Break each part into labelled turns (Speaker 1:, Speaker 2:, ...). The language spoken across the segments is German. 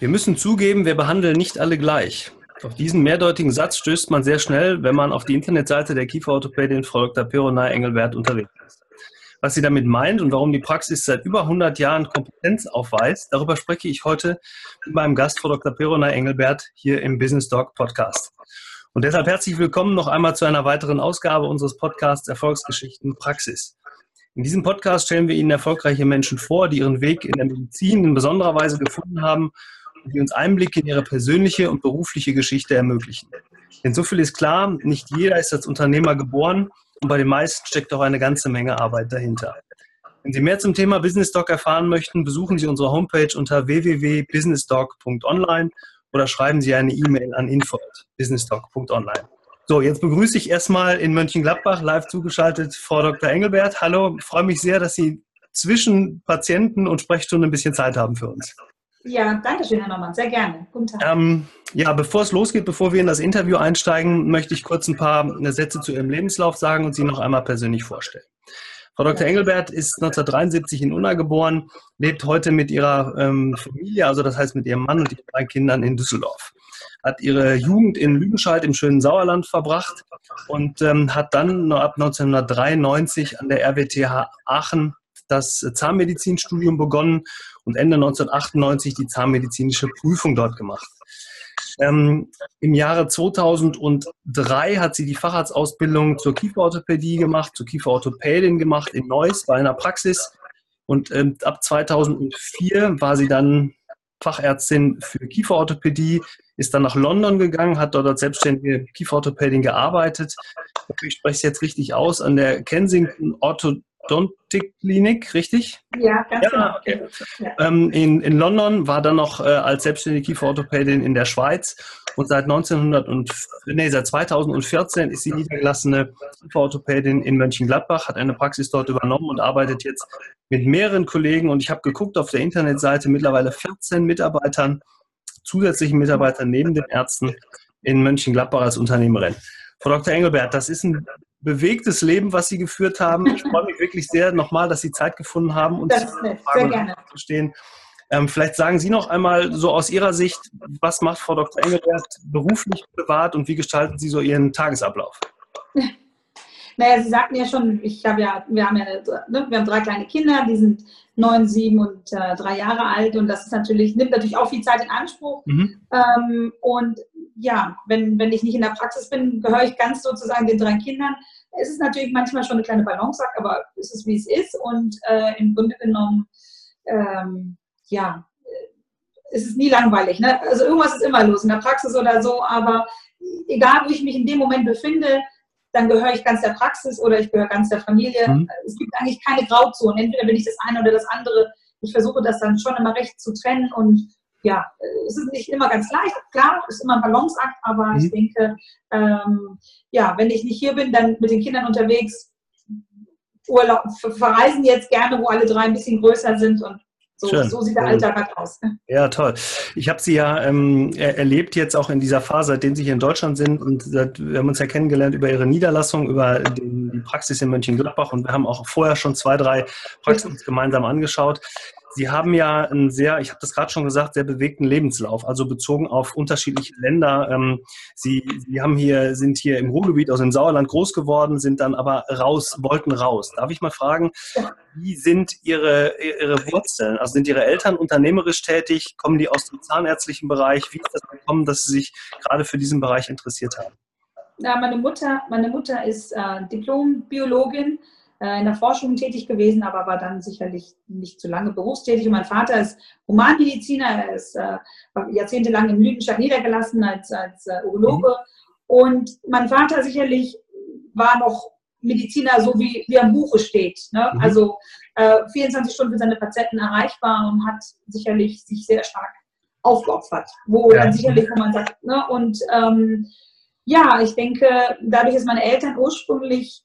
Speaker 1: Wir müssen zugeben, wir behandeln nicht alle gleich. Auf diesen mehrdeutigen Satz stößt man sehr schnell, wenn man auf die Internetseite der Kieferorthopädin Frau Dr. Pironay Engelbert unterwegs ist. Was sie damit meint und warum die Praxis seit über 100 Jahren Kompetenz aufweist, darüber spreche ich heute mit meinem Gast, Frau Dr. Pironay Engelbert, hier im Business Talk Podcast. Und deshalb herzlich willkommen noch einmal zu einer weiteren Ausgabe unseres Podcasts Erfolgsgeschichten Praxis. In diesem Podcast stellen wir Ihnen erfolgreiche Menschen vor, die ihren Weg in der Medizin in besonderer Weise gefunden haben die uns Einblicke in ihre persönliche und berufliche Geschichte ermöglichen. Denn so viel ist klar, nicht jeder ist als Unternehmer geboren und bei den meisten steckt auch eine ganze Menge Arbeit dahinter. Wenn Sie mehr zum Thema Business Doc erfahren möchten, besuchen Sie unsere Homepage unter www.businessdoc.online oder schreiben Sie eine E-Mail an info.businessdoc.online. So, jetzt begrüße ich erstmal in Mönchengladbach live zugeschaltet Frau Dr. Engelbert. Hallo, ich freue mich sehr, dass Sie zwischen Patienten und Sprechstunden ein bisschen Zeit haben für uns.
Speaker 2: Ja, danke schön, Herr Norman. Sehr gerne.
Speaker 1: Guten Tag. Ähm, ja, bevor es losgeht, bevor wir in das Interview einsteigen, möchte ich kurz ein paar Sätze zu Ihrem Lebenslauf sagen und Sie noch einmal persönlich vorstellen. Frau Dr. Engelbert ist 1973 in Unna geboren, lebt heute mit ihrer ähm, Familie, also das heißt mit ihrem Mann und ihren drei Kindern in Düsseldorf. Hat ihre Jugend in Lüdenscheid im schönen Sauerland verbracht und ähm, hat dann ab 1993 an der RWTH Aachen das Zahnmedizinstudium begonnen und Ende 1998 die zahnmedizinische Prüfung dort gemacht. Ähm, Im Jahre 2003 hat sie die Facharztausbildung zur Kieferorthopädie gemacht, zur Kieferorthopädin gemacht in Neuss bei einer Praxis. Und ähm, ab 2004 war sie dann Fachärztin für Kieferorthopädie, ist dann nach London gegangen, hat dort als selbstständige Kieferorthopädin gearbeitet. Ich spreche es jetzt richtig aus, an der Kensington Ortho Klinik, richtig?
Speaker 2: Ja, ganz ja, genau. Okay.
Speaker 1: Ja. Ähm, in, in London war dann noch äh, als selbstständige Kieferorthopädin in der Schweiz und seit 1900 und, nee, seit 2014 ist sie niedergelassene Kieferorthopädin in Mönchengladbach, hat eine Praxis dort übernommen und arbeitet jetzt mit mehreren Kollegen und ich habe geguckt auf der Internetseite mittlerweile 14 Mitarbeitern, zusätzlichen Mitarbeitern neben den Ärzten in Mönchengladbach als Unternehmerin. Frau Dr. Engelbert, das ist ein bewegtes Leben, was Sie geführt haben. Ich freue mich wirklich sehr nochmal, dass Sie Zeit gefunden haben, uns zu verstehen. Ähm, vielleicht sagen Sie noch einmal so aus Ihrer Sicht, was macht Frau Dr. Engelbert beruflich privat und wie gestalten Sie so Ihren Tagesablauf?
Speaker 2: Naja, Sie sagten ja schon, ich habe ja, wir haben ja, ne, wir haben drei kleine Kinder, die sind neun, sieben und äh, drei Jahre alt und das ist natürlich, nimmt natürlich auch viel Zeit in Anspruch. Mhm. Ähm, und ja, wenn, wenn ich nicht in der Praxis bin, gehöre ich ganz sozusagen den drei Kindern. Es ist natürlich manchmal schon eine kleine Balanceakt, aber es ist, wie es ist. Und äh, im Grunde genommen, ähm, ja, es ist nie langweilig. Ne? Also irgendwas ist immer los, in der Praxis oder so, aber egal, wo ich mich in dem Moment befinde, dann gehöre ich ganz der Praxis oder ich gehöre ganz der Familie. Mhm. Es gibt eigentlich keine Grauzone. Entweder bin ich das eine oder das andere. Ich versuche das dann schon immer recht zu trennen und ja, es ist nicht immer ganz leicht. Klar, es ist immer ein Balanceakt, aber mhm. ich denke, ähm, ja, wenn ich nicht hier bin, dann mit den Kindern unterwegs, Urlaub, verreisen jetzt gerne, wo alle drei ein bisschen größer sind und so, so, sieht der Alltag halt aus. Ne?
Speaker 1: Ja, toll. Ich habe Sie ja ähm, erlebt jetzt auch in dieser Phase, seitdem Sie hier in Deutschland sind. Und wir haben uns ja kennengelernt über Ihre Niederlassung, über den, die Praxis in Mönchengladbach. Und wir haben auch vorher schon zwei, drei Praxen gemeinsam angeschaut. Sie haben ja einen sehr, ich habe das gerade schon gesagt, sehr bewegten Lebenslauf, also bezogen auf unterschiedliche Länder. Ähm, Sie, Sie haben hier, sind hier im Ruhrgebiet aus dem Sauerland groß geworden, sind dann aber raus, wollten raus. Darf ich mal fragen, wie sind Ihre, Ihre Wurzeln? Also sind Ihre Eltern unternehmerisch tätig? Kommen die aus dem zahnärztlichen Bereich? Wie ist das gekommen, dass Sie sich gerade für diesen Bereich interessiert haben?
Speaker 2: Ja, meine Mutter, meine Mutter ist äh, Diplom-Biologin in der Forschung tätig gewesen, aber war dann sicherlich nicht zu lange berufstätig. Und mein Vater ist Humanmediziner, er ist äh, jahrzehntelang in Lüdenscheid niedergelassen als, als äh, Urologe. Und mein Vater sicherlich war noch Mediziner, so wie, wie am Buche steht. Ne? Mhm. Also äh, 24 Stunden für seine Patienten erreichbar und hat sicherlich sich sehr stark aufgeopfert. Wo ja. dann sicherlich, wo man sagt, ne? und ähm, ja, ich denke, dadurch, dass meine Eltern ursprünglich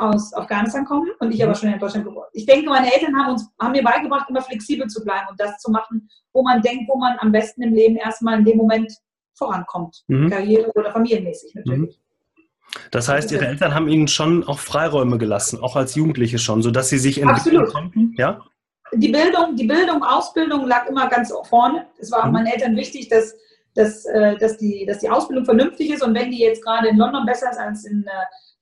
Speaker 2: aus Afghanistan kommen und ich aber mhm. schon in Deutschland geboren. Ich denke, meine Eltern haben, uns, haben mir beigebracht, immer flexibel zu bleiben und das zu machen, wo man denkt, wo man am besten im Leben erstmal in dem Moment vorankommt. Mhm. Karriere oder familienmäßig natürlich. Mhm.
Speaker 1: Das heißt, Ihre Eltern haben Ihnen schon auch Freiräume gelassen, auch als Jugendliche schon, sodass Sie sich
Speaker 2: entwickeln Absolut. konnten?
Speaker 1: Ja?
Speaker 2: die Bildung, die Bildung, Ausbildung lag immer ganz vorne. Es war mhm. meinen Eltern wichtig, dass, dass, äh, dass, die, dass die Ausbildung vernünftig ist und wenn die jetzt gerade in London besser ist als in, äh,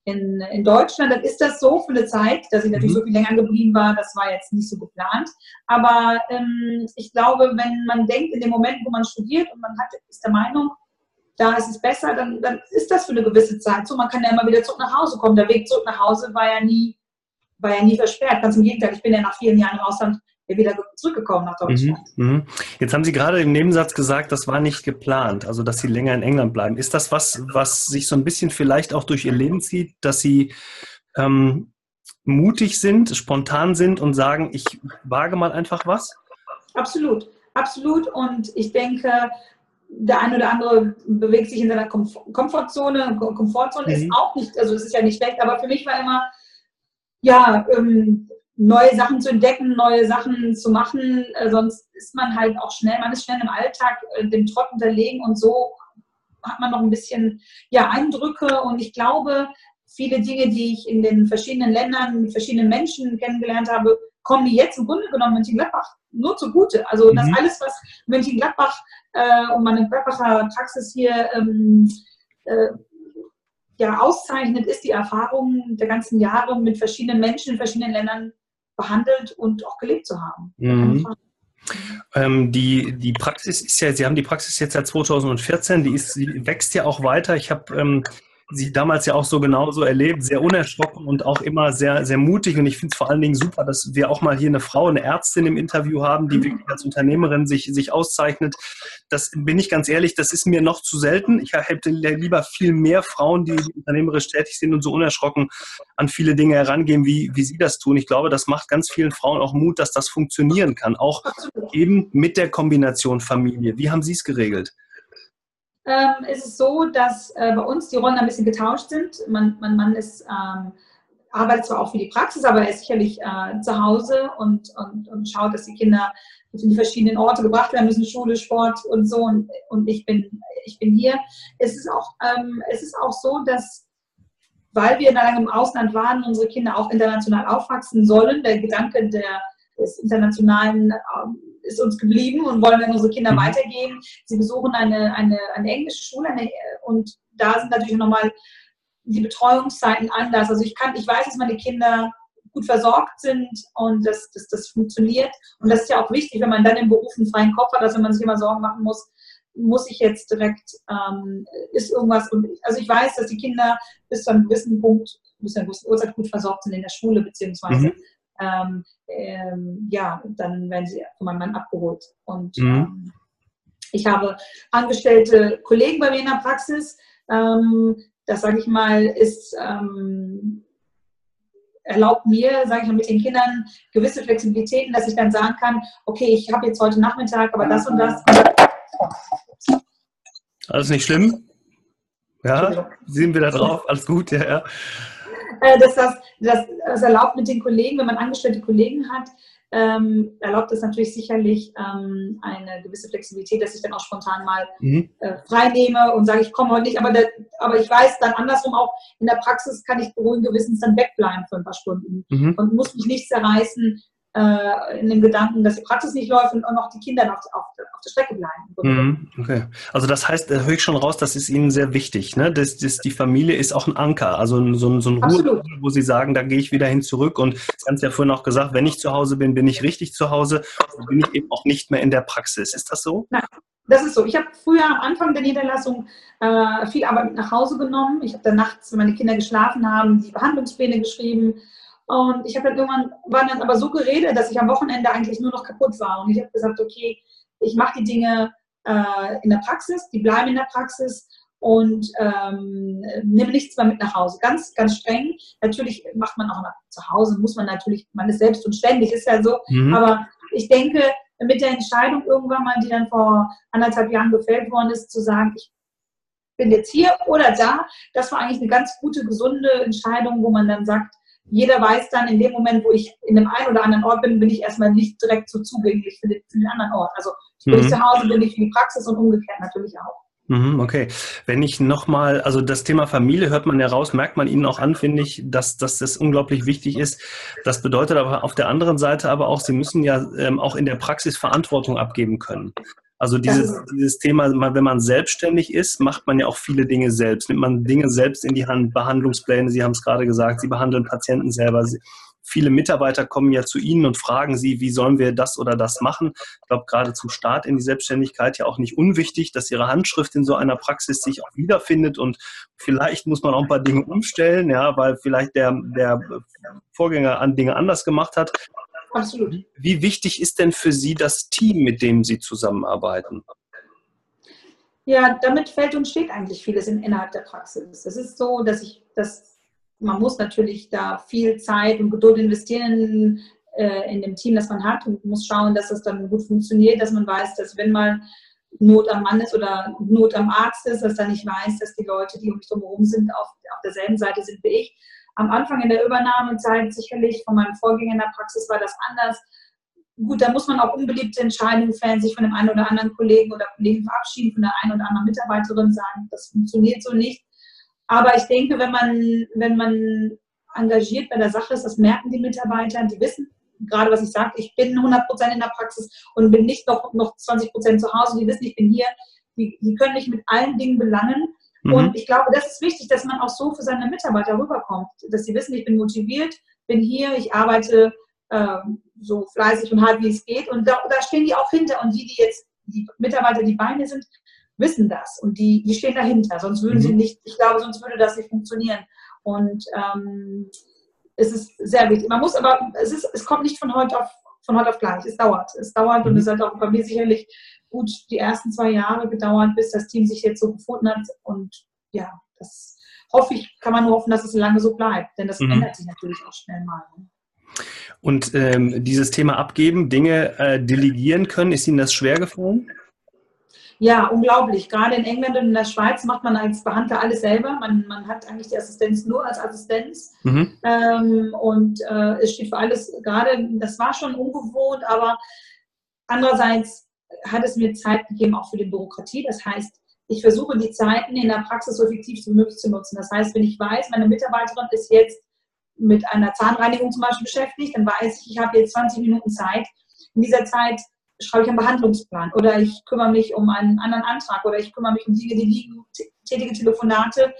Speaker 2: in, in Deutschland, dann ist das so für eine Zeit, dass ich natürlich mhm. so viel länger geblieben war, das war jetzt nicht so geplant. Aber ähm, ich glaube, wenn man denkt, in dem Moment, wo man studiert und man hat, ist der Meinung, da ist es besser, dann, dann ist das für eine gewisse Zeit so. Man kann ja immer wieder zurück nach Hause kommen. Der Weg zurück nach Hause war ja nie, war ja nie versperrt. Ganz im Gegenteil, ich bin ja nach vielen Jahren im Ausland wieder zurückgekommen nach Deutschland.
Speaker 1: Mhm, mhm. Jetzt haben Sie gerade im Nebensatz gesagt, das war nicht geplant, also dass Sie länger in England bleiben. Ist das was, was sich so ein bisschen vielleicht auch durch Ihr Leben zieht, dass Sie ähm, mutig sind, spontan sind und sagen, ich wage mal einfach was?
Speaker 2: Absolut, absolut. Und ich denke, der eine oder andere bewegt sich in seiner Komfortzone. Komfortzone mhm. ist auch nicht, also es ist ja nicht schlecht, aber für mich war immer, ja, ähm, neue Sachen zu entdecken, neue Sachen zu machen, äh, sonst ist man halt auch schnell, man ist schnell im Alltag äh, dem Trott unterlegen und so hat man noch ein bisschen ja, Eindrücke und ich glaube, viele Dinge, die ich in den verschiedenen Ländern mit verschiedenen Menschen kennengelernt habe, kommen mir jetzt im Grunde genommen Mönchengladbach nur zugute. Also das mhm. alles, was Mönchengladbach äh, und meine Gladbacher Praxis hier ähm, äh, ja, auszeichnet, ist die Erfahrung der ganzen Jahre mit verschiedenen Menschen in verschiedenen Ländern behandelt und auch gelebt zu haben. Mhm.
Speaker 1: Ähm, die, die Praxis ist ja, Sie haben die Praxis jetzt seit 2014, die, ist, die wächst ja auch weiter. Ich habe ähm, sie damals ja auch so genauso erlebt, sehr unerschrocken und auch immer sehr, sehr mutig. Und ich finde es vor allen Dingen super, dass wir auch mal hier eine Frau, eine Ärztin im Interview haben, die wirklich als Unternehmerin sich, sich auszeichnet. Das bin ich ganz ehrlich, das ist mir noch zu selten. Ich hätte lieber viel mehr Frauen, die unternehmerisch tätig sind und so unerschrocken an viele Dinge herangehen, wie, wie Sie das tun. Ich glaube, das macht ganz vielen Frauen auch Mut, dass das funktionieren kann. Auch eben mit der Kombination Familie. Wie haben Sie es geregelt?
Speaker 2: Ähm, ist es so, dass äh, bei uns die Rollen ein bisschen getauscht sind. Man, mein Mann ist, ähm, arbeitet zwar auch für die Praxis, aber er ist sicherlich äh, zu Hause und, und, und schaut, dass die Kinder in die verschiedenen Orte gebracht werden müssen, Schule, Sport und so. Und, und ich, bin, ich bin hier. Es ist, auch, ähm, es ist auch so, dass weil wir lange im Ausland waren, unsere Kinder auch international aufwachsen sollen. Der Gedanke der, des internationalen ähm, ist uns geblieben und wollen wir unsere Kinder mhm. weitergeben. Sie besuchen eine, eine, eine englische Schule eine, und da sind natürlich nochmal die Betreuungszeiten anders. Also ich kann, ich weiß, dass meine Kinder gut versorgt sind und dass das, das funktioniert. Und das ist ja auch wichtig, wenn man dann im Beruf einen freien Kopf hat, dass wenn man sich immer Sorgen machen muss, muss ich jetzt direkt, ähm, ist irgendwas, und, also ich weiß, dass die Kinder bis zu einem gewissen Punkt, bis zu einer gewissen Uhrzeit gut versorgt sind in der Schule, beziehungsweise mhm ähm, ähm, ja, dann werden sie von meinem Mann abgeholt. Und mhm. ähm, ich habe angestellte Kollegen bei mir in der Praxis. Ähm, das, sage ich mal, ist ähm, erlaubt mir, sage ich mal, mit den Kindern gewisse Flexibilitäten, dass ich dann sagen kann, okay, ich habe jetzt heute Nachmittag, aber das und das.
Speaker 1: Alles nicht schlimm? Ja, sind wir da drauf? Alles gut, ja, ja.
Speaker 2: Äh, dass das, das, das erlaubt mit den Kollegen, wenn man angestellte Kollegen hat, ähm, erlaubt es natürlich sicherlich ähm, eine gewisse Flexibilität, dass ich dann auch spontan mal mhm. äh, frei nehme und sage, ich komme heute nicht, aber, der, aber ich weiß dann andersrum auch, in der Praxis kann ich beruhigen Gewissens dann wegbleiben für ein paar Stunden mhm. und muss mich nicht zerreißen, äh, in dem Gedanken, dass die Praxis nicht läuft und auch noch die Kinder noch auf, auf der Strecke bleiben.
Speaker 1: Mhm, okay. Also das heißt, da höre ich schon raus, das ist Ihnen sehr wichtig. Ne? Das, das, die Familie ist auch ein Anker, also so, so ein Ruhe, wo Sie sagen, da gehe ich wieder hin zurück. Und Sie haben es ja vorhin auch gesagt, wenn ich zu Hause bin, bin ich richtig zu Hause und bin ich eben auch nicht mehr in der Praxis. Ist das so?
Speaker 2: Nein. Das ist so. Ich habe früher am Anfang der Niederlassung äh, viel Arbeit mit nach Hause genommen. Ich habe dann nachts, wenn meine Kinder geschlafen haben, die Behandlungspläne geschrieben, und ich habe dann irgendwann, war dann aber so geredet, dass ich am Wochenende eigentlich nur noch kaputt war. Und ich habe gesagt, okay, ich mache die Dinge äh, in der Praxis, die bleiben in der Praxis und ähm, nimm nichts mehr mit nach Hause. Ganz, ganz streng. Natürlich macht man auch nach, zu Hause, muss man natürlich, man ist selbst und ständig, ist ja so. Mhm. Aber ich denke, mit der Entscheidung irgendwann mal, die dann vor anderthalb Jahren gefällt worden ist, zu sagen, ich bin jetzt hier oder da, das war eigentlich eine ganz gute, gesunde Entscheidung, wo man dann sagt, jeder weiß dann in dem Moment, wo ich in dem einen oder anderen Ort bin, bin ich erstmal nicht direkt so zugänglich für den, für den anderen Ort. Also bin mhm. ich zu Hause, bin ich für die Praxis und umgekehrt natürlich auch.
Speaker 1: Mhm, okay. Wenn ich nochmal, also das Thema Familie hört man ja raus, merkt man Ihnen auch an, finde ich, dass, dass das unglaublich wichtig ist. Das bedeutet aber auf der anderen Seite aber auch, Sie müssen ja ähm, auch in der Praxis Verantwortung abgeben können. Also dieses, dieses Thema, wenn man selbstständig ist, macht man ja auch viele Dinge selbst. Nimmt man Dinge selbst in die Hand, Behandlungspläne, Sie haben es gerade gesagt, Sie behandeln Patienten selber, viele Mitarbeiter kommen ja zu Ihnen und fragen Sie, wie sollen wir das oder das machen. Ich glaube, gerade zum Start in die Selbstständigkeit ja auch nicht unwichtig, dass Ihre Handschrift in so einer Praxis sich auch wiederfindet und vielleicht muss man auch ein paar Dinge umstellen, ja, weil vielleicht der, der Vorgänger an Dinge anders gemacht hat. Absolut. Wie wichtig ist denn für Sie das Team, mit dem Sie zusammenarbeiten?
Speaker 2: Ja, damit fällt und steht eigentlich vieles innerhalb der Praxis. Es ist so, dass ich das man muss natürlich da viel Zeit und Geduld investieren äh, in dem Team, das man hat und muss schauen, dass das dann gut funktioniert, dass man weiß, dass wenn mal Not am Mann ist oder Not am Arzt ist, dass dann nicht weiß, dass die Leute, die um mich drumherum sind, auf, auf derselben Seite sind wie ich. Am Anfang in der Übernahmezeit sicherlich von meinem Vorgänger in der Praxis war das anders. Gut, da muss man auch unbeliebte Entscheidungen fällen, sich von dem einen oder anderen Kollegen oder Kollegen verabschieden, von der einen oder anderen Mitarbeiterin sagen, das funktioniert so nicht. Aber ich denke, wenn man, wenn man engagiert bei der Sache ist, das merken die Mitarbeiter, die wissen gerade, was ich sage, ich bin 100 in der Praxis und bin nicht noch, noch 20% zu Hause, die wissen, ich bin hier, die, die können mich mit allen Dingen belangen. Mhm. Und ich glaube, das ist wichtig, dass man auch so für seine Mitarbeiter rüberkommt, dass sie wissen, ich bin motiviert, bin hier, ich arbeite äh, so fleißig und hart, wie es geht. Und da, da stehen die auch hinter. Und die, die jetzt, die Mitarbeiter, die bei mir sind, wissen das und die, die stehen dahinter, sonst würden mhm. sie nicht, ich glaube, sonst würde das nicht funktionieren. Und ähm, es ist sehr wichtig. Man muss aber, es, ist, es kommt nicht von heute auf, von heute auf gleich. Es dauert. Es dauert mhm. und es hat auch bei mir sicherlich gut die ersten zwei Jahre gedauert, bis das Team sich jetzt so gefunden hat. Und ja, das hoffe ich, kann man nur hoffen, dass es lange so bleibt, denn das mhm. ändert sich natürlich auch schnell mal. Ne?
Speaker 1: Und ähm, dieses Thema abgeben, Dinge äh, delegieren können, ist Ihnen das schwer gefallen?
Speaker 2: Ja, unglaublich. Gerade in England und in der Schweiz macht man als Behandler alles selber. Man, man hat eigentlich die Assistenz nur als Assistenz. Mhm. Ähm, und äh, es steht für alles gerade, das war schon ungewohnt, aber andererseits hat es mir Zeit gegeben, auch für die Bürokratie. Das heißt, ich versuche die Zeiten in der Praxis so effektiv wie möglich zu nutzen. Das heißt, wenn ich weiß, meine Mitarbeiterin ist jetzt mit einer Zahnreinigung zum Beispiel beschäftigt, dann weiß ich, ich habe jetzt 20 Minuten Zeit. In dieser Zeit schreibe ich einen Behandlungsplan oder ich kümmere mich um einen anderen Antrag oder ich kümmere mich um Dinge, die liegen, tätige Telefonate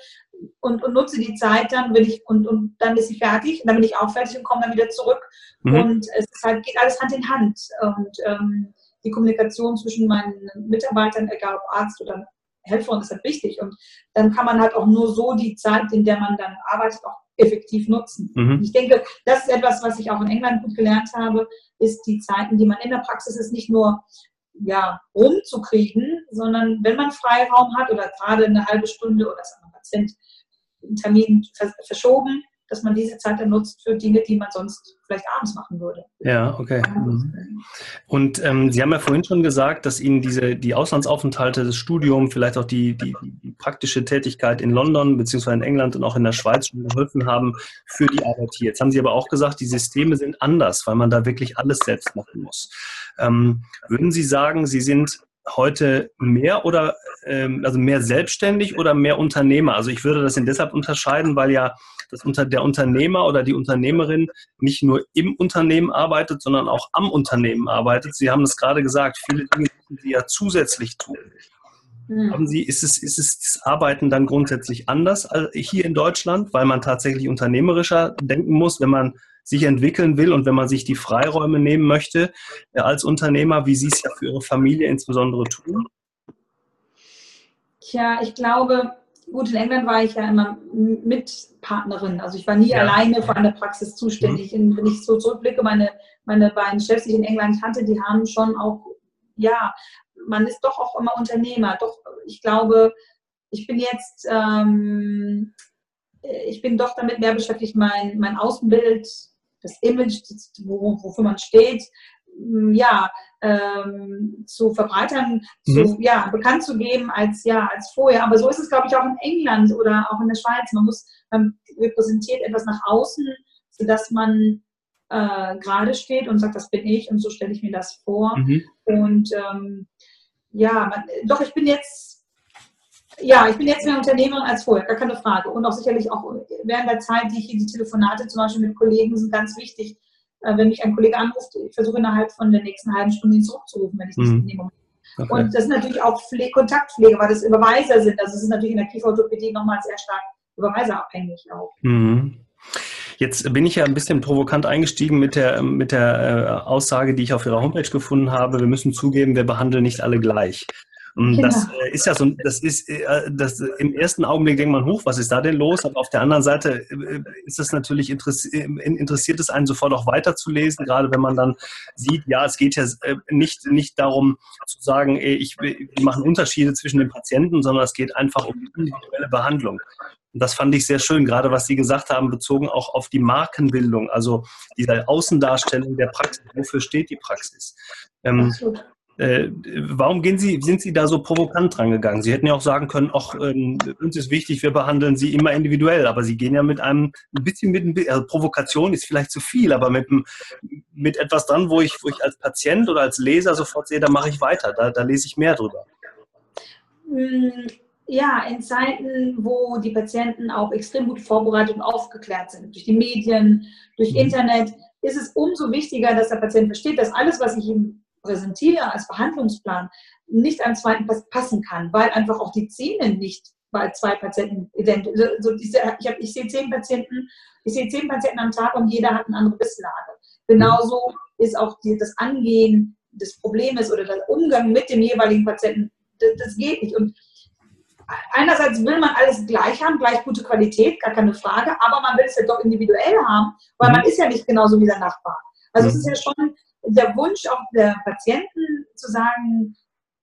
Speaker 2: und, und nutze die Zeit dann, wenn ich, und, und dann ist sie fertig, dann bin ich auch fertig und komme dann wieder zurück. Mhm. Und es halt, geht alles Hand in Hand. Und ähm, die Kommunikation zwischen meinen Mitarbeitern, egal ob Arzt oder Helferin, ist halt wichtig. Und dann kann man halt auch nur so die Zeit, in der man dann arbeitet, auch effektiv nutzen. Mhm. Ich denke, das ist etwas, was ich auch in England gut gelernt habe, ist die Zeiten, die man in der Praxis ist, nicht nur ja, rumzukriegen, sondern wenn man Freiraum hat oder gerade eine halbe Stunde oder ist ein Patient einen Termin verschoben, dass man diese Zeit dann nutzt für Dinge, die man sonst vielleicht abends machen würde.
Speaker 1: Ja, okay. Mhm. Und ähm, Sie haben ja vorhin schon gesagt, dass Ihnen diese die Auslandsaufenthalte, das Studium, vielleicht auch die, die, die praktische Tätigkeit in London beziehungsweise in England und auch in der Schweiz schon geholfen haben für die Arbeit hier. Jetzt haben Sie aber auch gesagt, die Systeme sind anders, weil man da wirklich alles selbst machen muss. Ähm, würden Sie sagen, Sie sind heute mehr oder ähm, also mehr selbstständig oder mehr Unternehmer? Also ich würde das deshalb unterscheiden, weil ja das unter der Unternehmer oder die Unternehmerin nicht nur im Unternehmen arbeitet, sondern auch am Unternehmen arbeitet. Sie haben es gerade gesagt, viele Dinge müssen Sie ja zusätzlich tun. Mhm. Haben Sie, ist es, ist es das Arbeiten dann grundsätzlich anders hier in Deutschland, weil man tatsächlich unternehmerischer denken muss, wenn man sich entwickeln will und wenn man sich die Freiräume nehmen möchte äh, als Unternehmer, wie Sie es ja für Ihre Familie insbesondere tun?
Speaker 2: Tja, ich glaube, gut, in England war ich ja immer Mitpartnerin. Also ich war nie ja. alleine für eine Praxis zuständig. Mhm. Wenn ich so zurückblicke, meine, meine beiden Chefs, die ich in England hatte, die haben schon auch, ja, man ist doch auch immer Unternehmer. Doch, ich glaube, ich bin jetzt, ähm, ich bin doch damit mehr beschäftigt, mein, mein Außenbild das Image, wofür man steht, ja, ähm, zu verbreitern, mhm. zu, ja, bekannt zu geben als, ja, als vorher. Aber so ist es, glaube ich, auch in England oder auch in der Schweiz. Man muss, man repräsentiert etwas nach außen, sodass man äh, gerade steht und sagt, das bin ich und so stelle ich mir das vor. Mhm. Und ähm, ja, man, doch, ich bin jetzt Ja, ich bin jetzt mehr Unternehmerin als vorher, gar keine Frage. Und auch sicherlich auch während der Zeit, die ich hier die Telefonate zum Beispiel mit Kollegen sind ganz wichtig. Äh, wenn mich ein Kollege anruft, ich versuche innerhalb von der nächsten halben Stunde ihn zurückzurufen, wenn ich nicht mhm. nehme. Okay. Und das ist natürlich auch Pflege, Kontaktpflege, weil das Überweiser sind. Also es ist natürlich in der Kieferorthopädie nochmal sehr stark überweiserabhängig auch. Mhm.
Speaker 1: Jetzt bin ich ja ein bisschen provokant eingestiegen mit der, mit der äh, Aussage, die ich auf Ihrer Homepage gefunden habe. Wir müssen zugeben, wir behandeln nicht alle gleich. Genau. Das äh, ist ja so, das ist, äh, das, im ersten Augenblick denkt man, hoch, was ist da denn los? Aber auf der anderen Seite äh, ist es natürlich interessiert es einen sofort auch weiterzulesen, gerade wenn man dann sieht, ja, es geht ja nicht, nicht darum zu sagen, ich, wir machen Unterschiede zwischen den Patienten, sondern es geht einfach um die individuelle Behandlung. Und das fand ich sehr schön, gerade was Sie gesagt haben, bezogen auch auf die Markenbildung, also diese Außendarstellung der Praxis. Wofür steht die Praxis? Ähm, äh, warum gehen Sie, sind Sie da so provokant dran gegangen? Sie hätten ja auch sagen können, ach, ähm, uns ist wichtig, wir behandeln Sie immer individuell, aber Sie gehen ja mit einem ein bisschen mit, also Provokation ist vielleicht zu viel, aber mit, mit etwas dran, wo ich, wo ich als Patient oder als Leser sofort sehe, da mache ich weiter, da, da lese ich mehr drüber.
Speaker 2: Hm, ja, in Zeiten, wo die Patienten auch extrem gut vorbereitet und aufgeklärt sind, durch die Medien, durch mhm. Internet, ist es umso wichtiger, dass der Patient versteht, dass alles, was ich ihm präsentiere als Behandlungsplan, nicht einem zweiten passen kann, weil einfach auch die Zähne nicht bei zwei Patienten identisch so diese, ich, hab, ich sehe zehn Patienten, ich sehe zehn Patienten am Tag und jeder hat eine andere Bisslage. Genauso ist auch die, das Angehen des Problems oder der Umgang mit dem jeweiligen Patienten, das, das geht nicht. Und einerseits will man alles gleich haben, gleich gute Qualität, gar keine Frage, aber man will es ja doch individuell haben, weil man mhm. ist ja nicht genauso wie der Nachbar. Also es ist ja schon der Wunsch auch der Patienten zu sagen,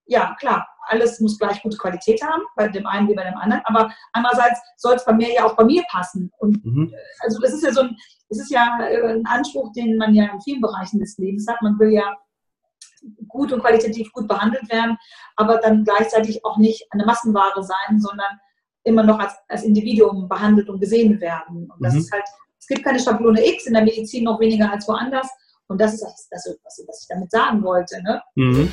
Speaker 2: ja klar, alles muss gleich gute Qualität haben, bei dem einen wie bei dem anderen, aber andererseits soll es bei mir ja auch bei mir passen. Und mhm. also das ist ja so ein, es ist ja äh, ein Anspruch, den man ja in vielen Bereichen des Lebens hat. Man will ja gut und qualitativ gut behandelt werden, aber dann gleichzeitig auch nicht eine Massenware sein, sondern immer noch als, als Individuum behandelt und gesehen werden. Und das mhm. ist halt, es gibt keine Schablone X in der Medizin noch weniger als woanders. Und das ist das, das was, ich damit sagen wollte. Ne? Mhm.